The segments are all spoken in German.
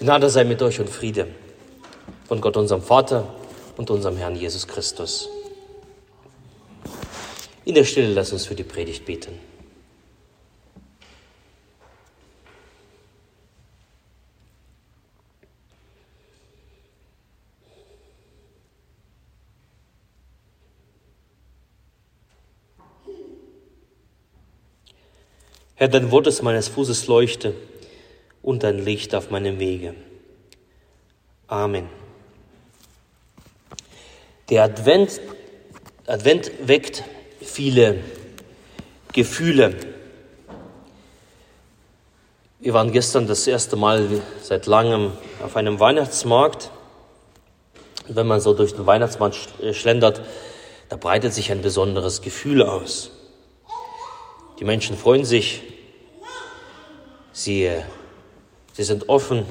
Gnade sei mit euch und Friede von Gott, unserem Vater und unserem Herrn Jesus Christus. In der Stille lass uns für die Predigt beten. Herr, dein Wort ist meines Fußes Leuchte und dein Licht auf meinem Wege. Amen. Der Advent, Advent weckt viele Gefühle. Wir waren gestern das erste Mal seit langem auf einem Weihnachtsmarkt. Wenn man so durch den Weihnachtsmarkt schlendert, da breitet sich ein besonderes Gefühl aus. Die Menschen freuen sich, sie, sie sind offen,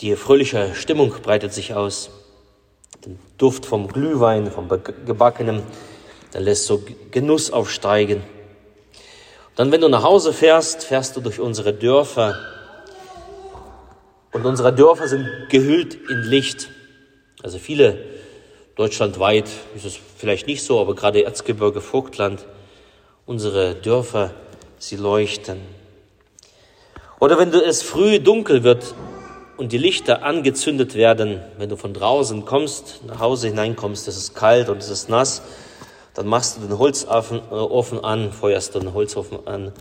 die fröhliche Stimmung breitet sich aus. Den Duft vom Glühwein, vom Gebackenen, der lässt so Genuss aufsteigen. Und dann, wenn du nach Hause fährst, fährst du durch unsere Dörfer. Und unsere Dörfer sind gehüllt in Licht. Also viele deutschlandweit ist es vielleicht nicht so, aber gerade Erzgebirge, Vogtland, unsere Dörfer, sie leuchten. Oder wenn es früh dunkel wird und die Lichter angezündet werden, wenn du von draußen kommst, nach Hause hineinkommst, es ist kalt und es ist nass, dann machst du den Holzofen äh, an, feuerst den Holzofen an.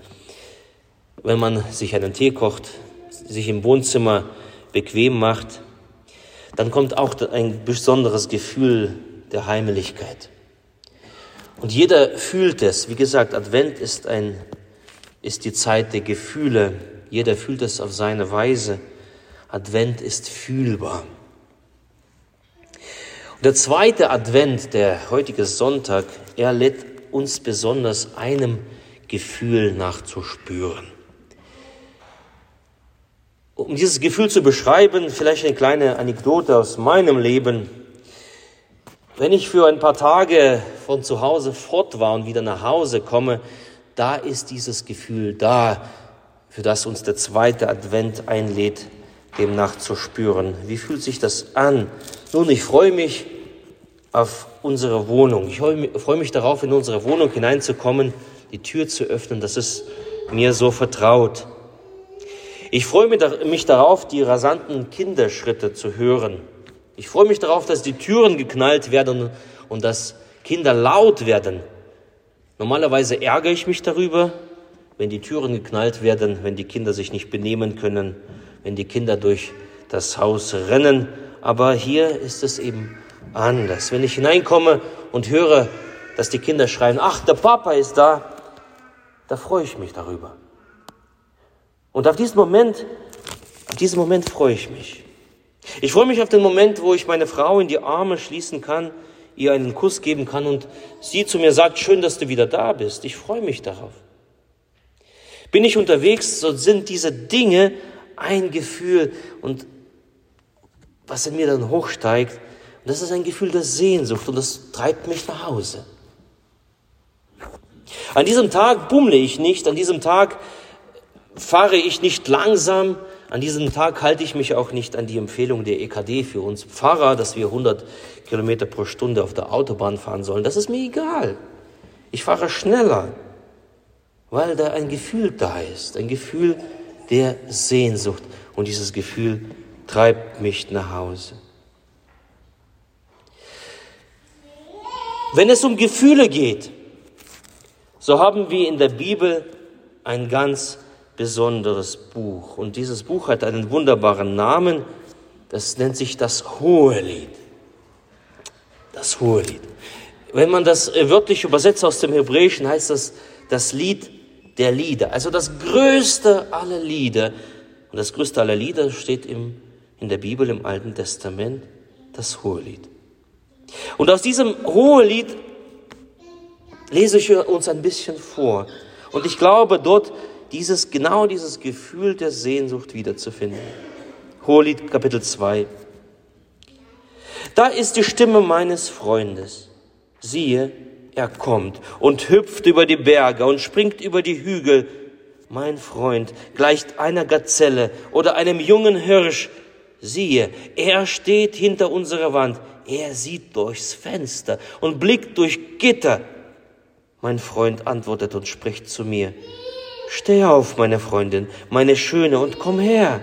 Wenn man sich einen Tee kocht, sich im Wohnzimmer bequem macht, dann kommt auch ein besonderes Gefühl der Heimlichkeit. Und jeder fühlt es. Wie gesagt, Advent ist, ein, ist die Zeit der Gefühle. Jeder fühlt es auf seine Weise. Advent ist fühlbar. Und der zweite Advent, der heutige Sonntag, er lädt uns besonders einem Gefühl nachzuspüren. Um dieses Gefühl zu beschreiben, vielleicht eine kleine Anekdote aus meinem Leben. Wenn ich für ein paar Tage von zu Hause fort war und wieder nach Hause komme, da ist dieses Gefühl da, für das uns der zweite Advent einlädt, dem nachzuspüren. Wie fühlt sich das an? Nun, ich freue mich auf unsere Wohnung. Ich freue mich darauf, in unsere Wohnung hineinzukommen, die Tür zu öffnen. Das ist mir so vertraut. Ich freue mich darauf, die rasanten Kinderschritte zu hören. Ich freue mich darauf, dass die Türen geknallt werden und dass Kinder laut werden. Normalerweise ärgere ich mich darüber, wenn die Türen geknallt werden, wenn die Kinder sich nicht benehmen können, wenn die Kinder durch das Haus rennen. Aber hier ist es eben anders. Wenn ich hineinkomme und höre, dass die Kinder schreien, ach, der Papa ist da, da freue ich mich darüber. Und auf diesen Moment, auf diesen Moment freue ich mich. Ich freue mich auf den Moment, wo ich meine Frau in die Arme schließen kann, ihr einen Kuss geben kann und sie zu mir sagt, schön, dass du wieder da bist. Ich freue mich darauf. Bin ich unterwegs, so sind diese Dinge ein Gefühl und was in mir dann hochsteigt, und das ist ein Gefühl der Sehnsucht und das treibt mich nach Hause. An diesem Tag bummle ich nicht, an diesem Tag fahre ich nicht langsam, an diesem Tag halte ich mich auch nicht an die Empfehlung der EKD für uns Pfarrer, dass wir 100 Kilometer pro Stunde auf der Autobahn fahren sollen. Das ist mir egal. Ich fahre schneller, weil da ein Gefühl da ist, ein Gefühl der Sehnsucht. Und dieses Gefühl treibt mich nach Hause. Wenn es um Gefühle geht, so haben wir in der Bibel ein ganz besonderes Buch. Und dieses Buch hat einen wunderbaren Namen. Das nennt sich das Hohelied. Das Hohelied. Wenn man das wörtlich übersetzt aus dem Hebräischen, heißt das das Lied der Lieder. Also das größte aller Lieder. Und das größte aller Lieder steht im, in der Bibel im Alten Testament, das Hohelied. Und aus diesem Hohelied lese ich uns ein bisschen vor. Und ich glaube, dort dieses, genau dieses Gefühl der Sehnsucht wiederzufinden. Hohelied Kapitel 2. Da ist die Stimme meines Freundes. Siehe, er kommt und hüpft über die Berge und springt über die Hügel. mein Freund, gleicht einer Gazelle oder einem jungen Hirsch. Siehe, er steht hinter unserer Wand, er sieht durchs Fenster und blickt durch Gitter. Mein Freund antwortet und spricht zu mir, Steh auf, meine Freundin, meine Schöne, und komm her.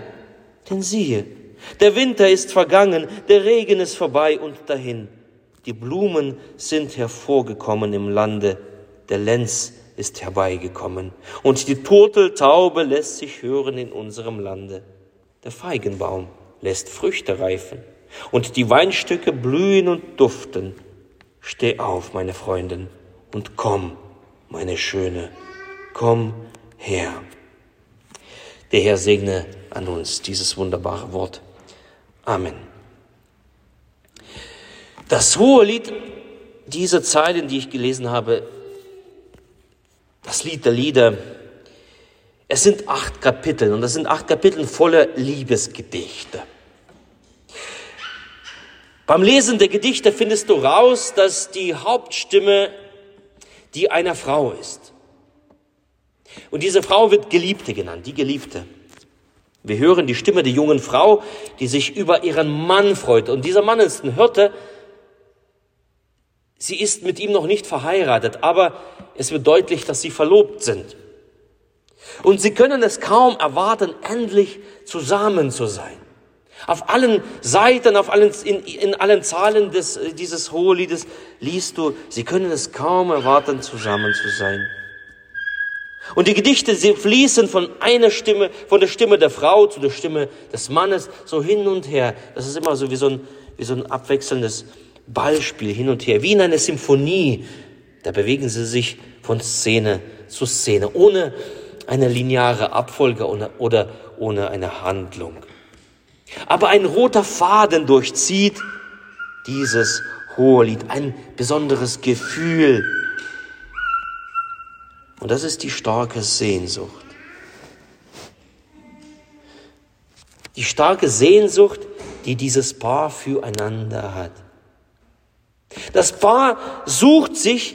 Denn siehe, der Winter ist vergangen, der Regen ist vorbei und dahin. Die Blumen sind hervorgekommen im Lande, der Lenz ist herbeigekommen, und die Turteltaube lässt sich hören in unserem Lande. Der Feigenbaum lässt Früchte reifen, und die Weinstücke blühen und duften. Steh auf, meine Freundin, und komm, meine Schöne, komm her. Der Herr segne an uns dieses wunderbare Wort. Amen. Das hohe Lied, diese Zeilen, die ich gelesen habe, das Lied der Lieder, es sind acht Kapitel und das sind acht Kapitel voller Liebesgedichte. Beim Lesen der Gedichte findest du raus, dass die Hauptstimme die einer Frau ist. Und diese Frau wird Geliebte genannt, die Geliebte. Wir hören die Stimme der jungen Frau, die sich über ihren Mann freut. Und dieser Mann ist ein Hirte. Sie ist mit ihm noch nicht verheiratet, aber es wird deutlich, dass sie verlobt sind. Und sie können es kaum erwarten, endlich zusammen zu sein. Auf allen Seiten, auf allen, in, in allen Zahlen des, dieses Hoheliedes liest du, sie können es kaum erwarten, zusammen zu sein. Und die Gedichte, sie fließen von einer Stimme, von der Stimme der Frau zu der Stimme des Mannes, so hin und her. Das ist immer so wie so ein, wie so ein abwechselndes Ballspiel hin und her, wie in einer Symphonie. Da bewegen sie sich von Szene zu Szene, ohne eine lineare Abfolge oder ohne eine Handlung. Aber ein roter Faden durchzieht dieses Hohelied, ein besonderes Gefühl, und das ist die starke Sehnsucht. Die starke Sehnsucht, die dieses Paar füreinander hat. Das Paar sucht sich,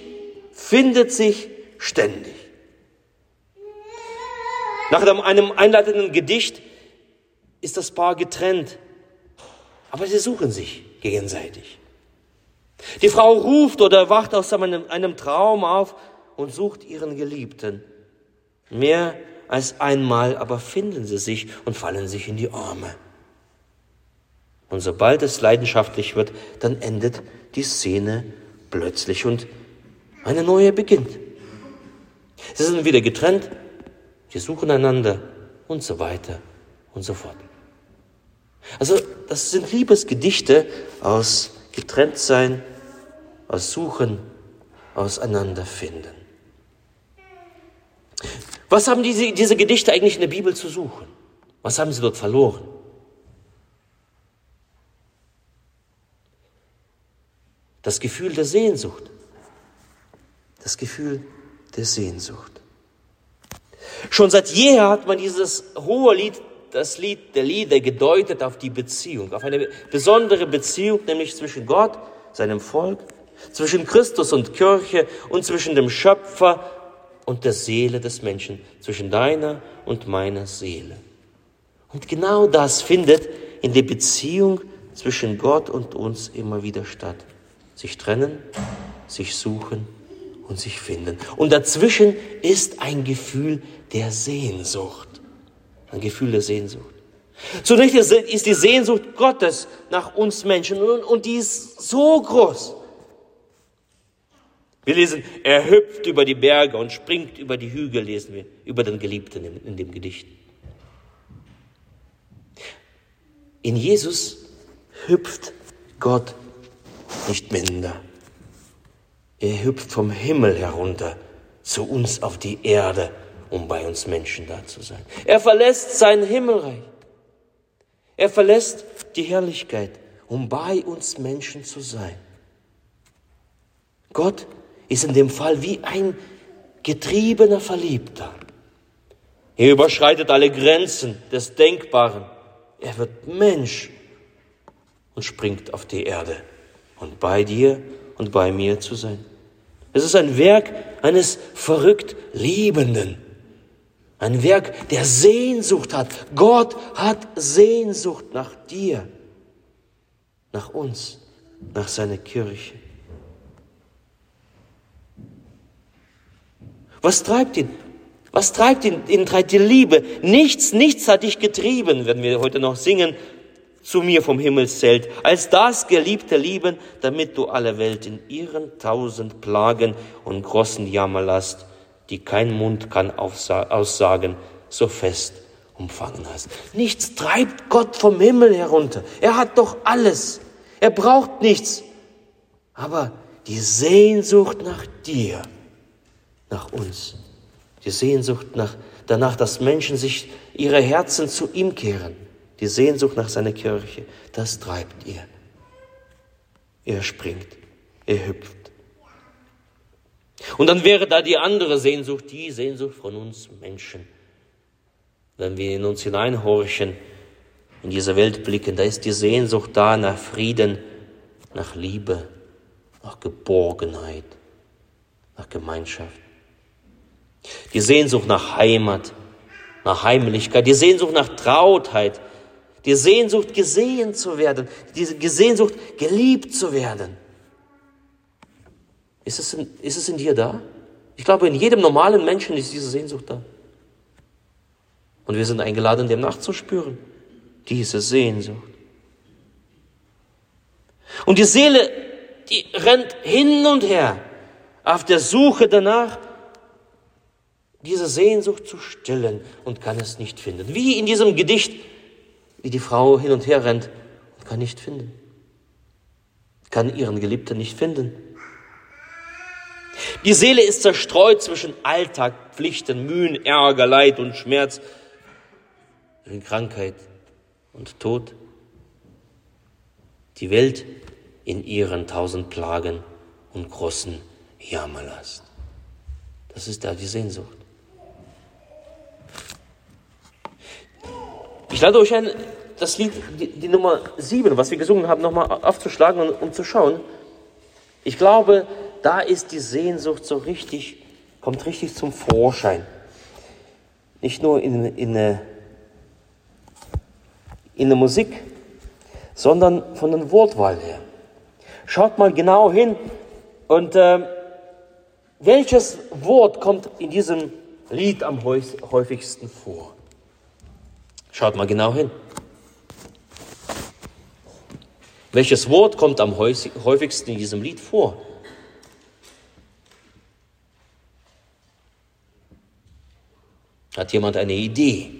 findet sich ständig. Nach einem einleitenden Gedicht ist das Paar getrennt, aber sie suchen sich gegenseitig. Die Frau ruft oder wacht aus einem, einem Traum auf und sucht ihren Geliebten. Mehr als einmal aber finden sie sich und fallen sich in die Arme. Und sobald es leidenschaftlich wird, dann endet die Szene plötzlich und eine neue beginnt. Sie sind wieder getrennt, sie suchen einander und so weiter und so fort. Also das sind Liebesgedichte aus Getrenntsein, aus Suchen, auseinanderfinden. Was haben diese, diese Gedichte eigentlich in der Bibel zu suchen? Was haben sie dort verloren? Das Gefühl der Sehnsucht. Das Gefühl der Sehnsucht. Schon seit jeher hat man dieses hohe Lied, das Lied der Lieder gedeutet auf die Beziehung, auf eine besondere Beziehung, nämlich zwischen Gott, seinem Volk, zwischen Christus und Kirche und zwischen dem Schöpfer und der Seele des Menschen, zwischen deiner und meiner Seele. Und genau das findet in der Beziehung zwischen Gott und uns immer wieder statt. Sich trennen, sich suchen und sich finden. Und dazwischen ist ein Gefühl der Sehnsucht. Ein Gefühl der Sehnsucht. Zunächst ist die Sehnsucht Gottes nach uns Menschen und die ist so groß. Wir lesen, er hüpft über die Berge und springt über die Hügel, lesen wir, über den Geliebten in, dem Gedicht. In Jesus hüpft Gott nicht minder. Er hüpft vom Himmel herunter zu uns auf die Erde, um bei uns Menschen da zu sein. Er verlässt sein Himmelreich. Er verlässt die Herrlichkeit, um bei uns Menschen zu sein. Gott ist in dem Fall wie ein getriebener Verliebter. Er überschreitet alle Grenzen des Denkbaren. Er wird Mensch und springt auf die Erde und bei dir und bei mir zu sein. Es ist ein Werk eines verrückt Liebenden, Ein Werk der Sehnsucht hat. Gott hat Sehnsucht nach dir, nach uns, nach seiner Kirche. Was treibt ihn? Was treibt ihn? Ihn treibt die Liebe. Nichts, nichts hat dich getrieben, wenn wir heute noch singen, zu mir vom Himmelszelt, als das geliebte Lieben, damit du alle Welt in ihren tausend Plagen und großen Jammer lasst, die kein Mund kann aussagen, so fest umfangen hast. Nichts treibt Gott vom Himmel herunter. Er hat doch alles. Er braucht nichts. Aber die Sehnsucht nach dir, nach uns, die Sehnsucht nach, danach, dass Menschen sich ihre Herzen zu ihm kehren, die Sehnsucht nach seiner Kirche, das treibt ihr. Er springt, er hüpft. Und dann wäre da die andere Sehnsucht, die Sehnsucht von uns Menschen. Wenn wir in uns hineinhorchen, in diese Welt blicken, da ist die Sehnsucht da nach Frieden, nach Liebe, nach Geborgenheit, nach Gemeinschaft. Die Sehnsucht nach Heimat, nach Heimlichkeit, die Sehnsucht nach Trautheit, die Sehnsucht gesehen zu werden, die Sehnsucht geliebt zu werden. Ist es, in, ist es in dir da? Ich glaube, in jedem normalen Menschen ist diese Sehnsucht da. Und wir sind eingeladen, dem nachzuspüren. Diese Sehnsucht. Und die Seele, die rennt hin und her auf der Suche danach, diese Sehnsucht zu stillen und kann es nicht finden. Wie in diesem Gedicht, wie die Frau hin und her rennt und kann nicht finden. Kann ihren Geliebten nicht finden. Die Seele ist zerstreut zwischen Alltag, Pflichten, Mühen, Ärger, Leid und Schmerz, zwischen Krankheit und Tod. Die Welt in ihren tausend Plagen und großen Jammerlast. Das ist da die Sehnsucht. Ich lade euch ein, das Lied, die, die Nummer sieben, was wir gesungen haben, nochmal aufzuschlagen und um zu schauen. Ich glaube, da ist die Sehnsucht so richtig, kommt richtig zum Vorschein. Nicht nur in, in, in der Musik, sondern von der Wortwahl her. Schaut mal genau hin und äh, welches Wort kommt in diesem Lied am häufigsten vor? Schaut mal genau hin. Welches Wort kommt am häufigsten in diesem Lied vor? Hat jemand eine Idee?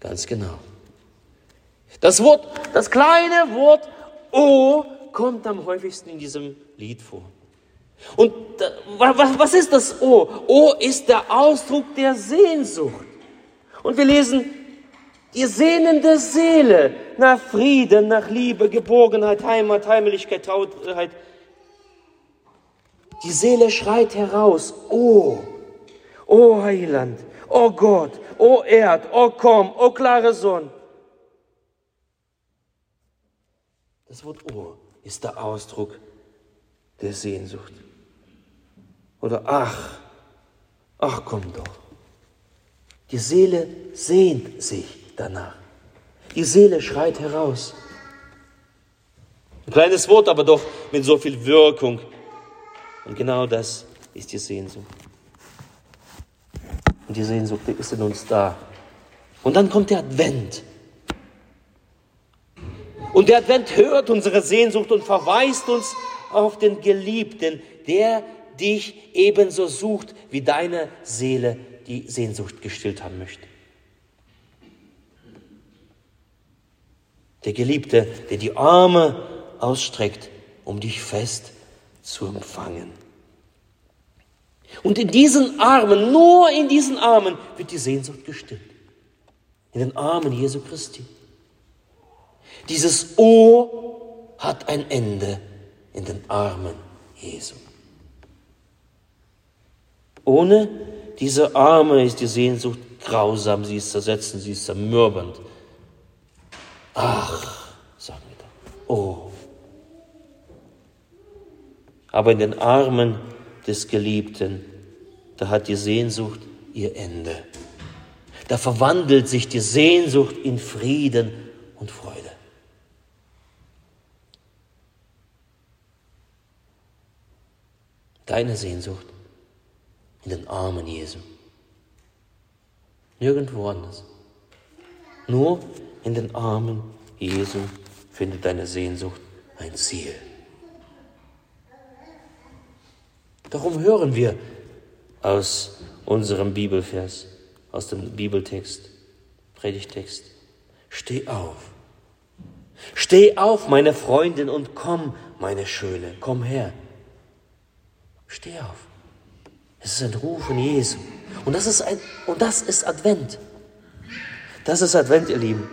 Ganz genau. Das Wort, das kleine Wort O kommt am häufigsten in diesem Lied vor. Und was ist das O? O ist der Ausdruck der Sehnsucht. Und wir lesen, die sehnende Seele nach Frieden, nach Liebe, Geborgenheit, Heimat, Heimlichkeit, Trautheit, die Seele schreit heraus, oh, oh Heiland, oh Gott, oh Erd, oh komm, oh klare Sonne. Das Wort oh ist der Ausdruck der Sehnsucht. Oder ach, ach komm doch. Die Seele sehnt sich danach. Die Seele schreit heraus. Ein kleines Wort, aber doch mit so viel Wirkung. Und genau das ist die Sehnsucht. Und die Sehnsucht die ist in uns da. Und dann kommt der Advent. Und der Advent hört unsere Sehnsucht und verweist uns auf den Geliebten, der dich ebenso sucht, wie deine Seele die Sehnsucht gestillt haben möchte. Der Geliebte, der die Arme ausstreckt, um dich fest zu empfangen. Und in diesen Armen, nur in diesen Armen wird die Sehnsucht gestillt. In den Armen Jesu Christi. Dieses O hat ein Ende in den Armen Jesu. Ohne diese Arme ist die Sehnsucht grausam, sie ist zersetzend, sie ist zermürbend. Ach, sagen wir da, oh. Aber in den Armen des Geliebten da hat die Sehnsucht ihr Ende. Da verwandelt sich die Sehnsucht in Frieden und Freude. Deine Sehnsucht in den Armen Jesu. Nirgendwo anders. Nur in den Armen Jesu findet deine Sehnsucht ein Ziel. Darum hören wir aus unserem Bibelvers, aus dem Bibeltext, Predigtext. Steh auf. Steh auf, meine Freundin, und komm, meine Schöne, komm her. Steh auf. Es ist ein Ruf von Jesu. Und das ist, ein, und das ist Advent. Das ist Advent, ihr Lieben.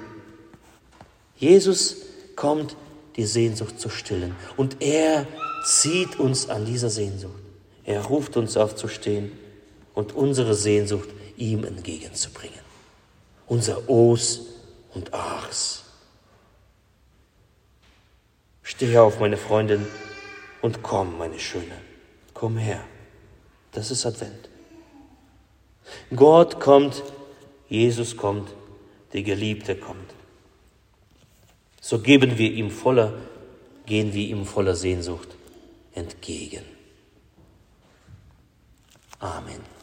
Jesus kommt, die Sehnsucht zu stillen. Und er zieht uns an dieser Sehnsucht. Er ruft uns aufzustehen und unsere Sehnsucht ihm entgegenzubringen. Unser Os und Achs. Steh auf, meine Freundin, und komm, meine Schöne. Komm her. Das ist Advent. Gott kommt, Jesus kommt, die Geliebte kommt. So geben wir ihm voller, gehen wir ihm voller Sehnsucht entgegen. Amen.